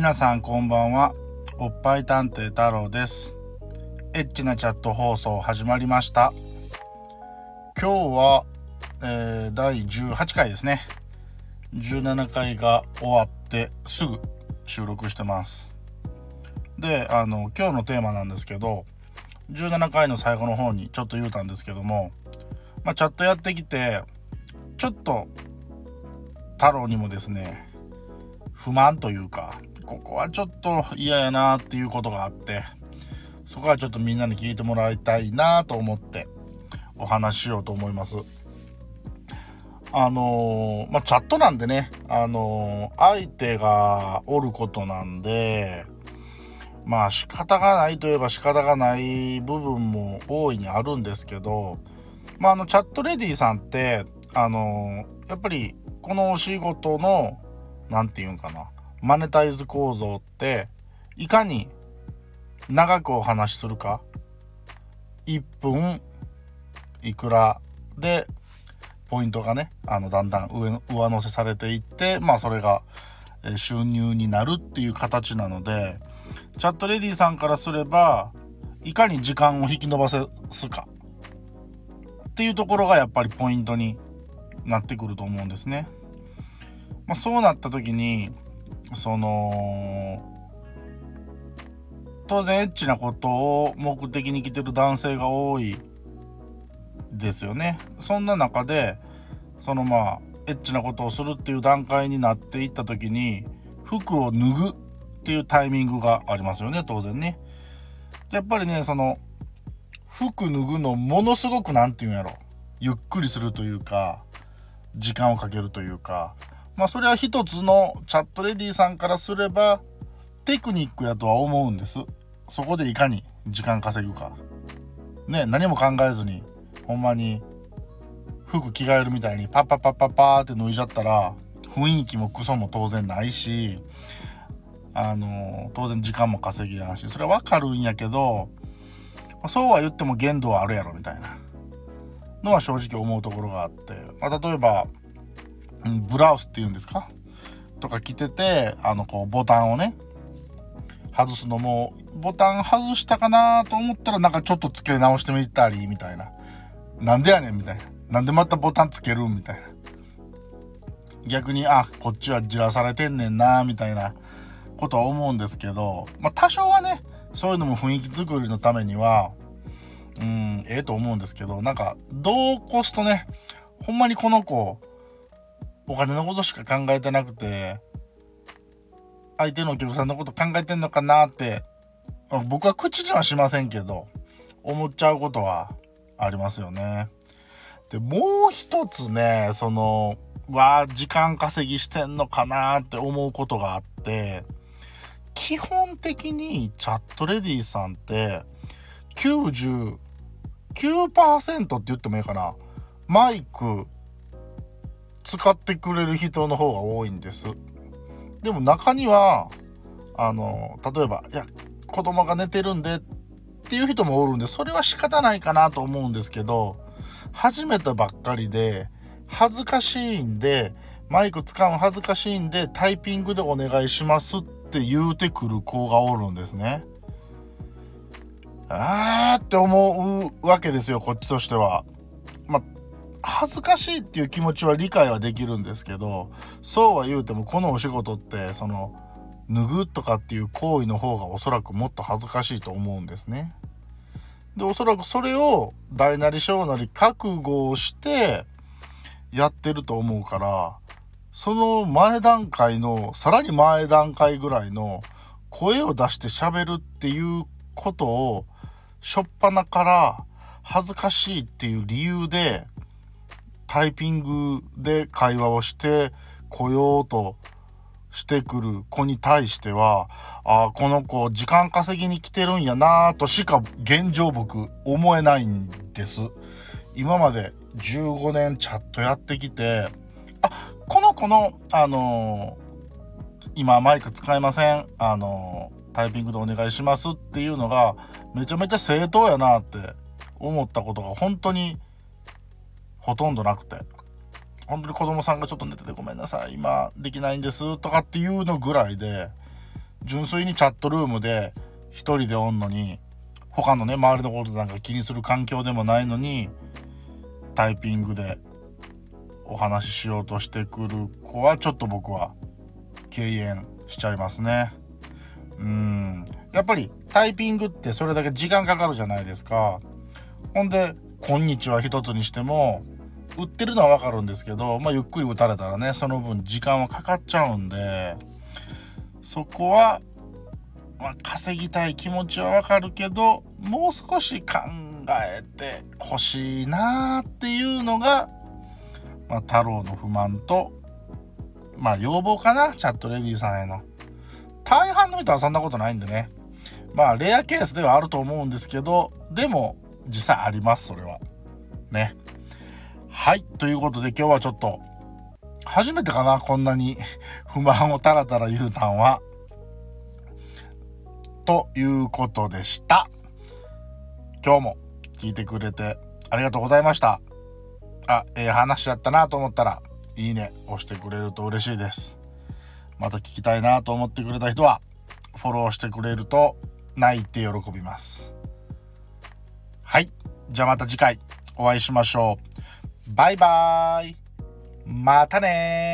皆さんこんばんは。おっぱい探偵太郎です。エッチなチャット放送始まりました。今日は、えー、第18回ですね。17回が終わってすぐ収録してます。であの今日のテーマなんですけど17回の最後の方にちょっと言うたんですけども、まあ、チャットやってきてちょっと太郎にもですね不満というかここはちょっと嫌やなっていうことがあってそこはちょっとみんなに聞いてもらいたいなと思ってお話ししようと思います。あの、まあ、チャットなんでね、あの、相手がおることなんで、まあ仕方がないといえば仕方がない部分も大いにあるんですけど、まあ、あのチャットレディさんってあのやっぱりこのお仕事の何て言うんかなマネタイズ構造っていかに長くお話しするか1分いくらでポイントがねあのだんだん上上乗せされていってまあそれが収入になるっていう形なのでチャットレディさんからすればいかに時間を引き延ばせすかっていうところがやっぱりポイントになってくると思うんですね。まあ、そうなった時にその当然エッチなことを目的に来てる男性が多いですよね。そんな中でそのまあエッチなことをするっていう段階になっていった時に服を脱ぐっていうタイミングがありますよね当然ね。やっぱりねその服脱ぐのものすごく何て言うんやろゆっくりするというか時間をかけるというかまあそれは一つのチャットレディさんからすればテクニックやとは思うんです。そこでいかに時間稼ぐか。ね何も考えずにほんまに服着替えるみたいにパッパッパッパッパーって脱いじゃったら雰囲気もクソも当然ないしあの当然時間も稼ぎやしそれはわかるんやけどそうは言っても限度はあるやろみたいなのは正直思うところがあって、まあ、例えば、ブラウスっていうんですか？とか着ててあのこうボタンをね外すのもボタン外したかなと思ったらなんかちょっと付け直してみたりみたいな。なんでやねんみたいな。なんでまたボタンつけるみたいな。逆にあこっちはじらされてんねんなみたいな。ことは思うんですけどまあ多少はねそういうのも雰囲気作りのためにはうんええと思うんですけどなんかどうこすとねほんまにこの子お金のことしか考えてなくて相手のお客さんのこと考えてんのかなって僕は口にはしませんけど思っちゃうことはありますよね。でもう一つねそのは時間稼ぎしてんのかなって思うことがあって基本的にチャットレディさんって99%って言ってもいいかなマイク使ってくれる人の方が多いんですでも中にはあの例えばいや子供が寝てるんでっていう人もおるんでそれは仕方ないかなと思うんですけど始めたばっかりで恥ずかしいんでマイク使うの恥ずかしいんでタイピングでお願いしますって言うてくる子がおるんですね。あーって思うわけですよこっちとしては。恥ずかしいっていう気持ちは理解はできるんですけどそうは言うてもこのお仕事ってその脱ぐとかっていう行為の方がおそらくもっと恥ずかしいと思うんですね。でおそらくそれを大なり小なり覚悟をしてやってると思うからその前段階のさらに前段階ぐらいの声を出して喋るっていうことを初っ端から恥ずかしいっていう理由でタイピングで会話をしてこようとしてくる子に対してはあこの子時間稼ぎに来てるんやなとしか現状僕思えないんです。今まで15年チャットやってきてあこの子のあのー、今マイク使えません。あのー、タイピングでお願いしますっていうのがめちゃめちゃ正当やなって思ったことが本当にほとんどなくて。本当に子供さんがちょっと寝ててごめんなさい今できないんですとかっていうのぐらいで純粋にチャットルームで一人でおんのに他のね周りのことなんか気にする環境でもないのにタイピングでお話ししようとしてくる子はちょっと僕は敬遠しちゃいますね。うん。やっぱりタイピングってそれだけ時間かかるじゃないですか。ほんで「こんにちは」一つにしても売ってるのはわかるんですけど、まあ、ゆっくり打たれたらねその分時間はかかっちゃうんでそこは、まあ、稼ぎたい気持ちはわかるけどもう少し考えてほしいなっていうのが、まあ、太郎の不満とまあ要望かなチャットレディさんへの。大半の人はそんなことないんでね。まあレアケースではあると思うんですけどでも実際ありますそれは。ね。はい。ということで今日はちょっと初めてかなこんなに 不満をタラタラ言うたんは。ということでした。今日も聞いてくれてありがとうございました。あええー、話やったなと思ったらいいね押してくれると嬉しいです。また聞きたいなと思ってくれた人はフォローしてくれると泣いて喜びます。じゃあまた次回お会いしましょう。バイバーイ。またね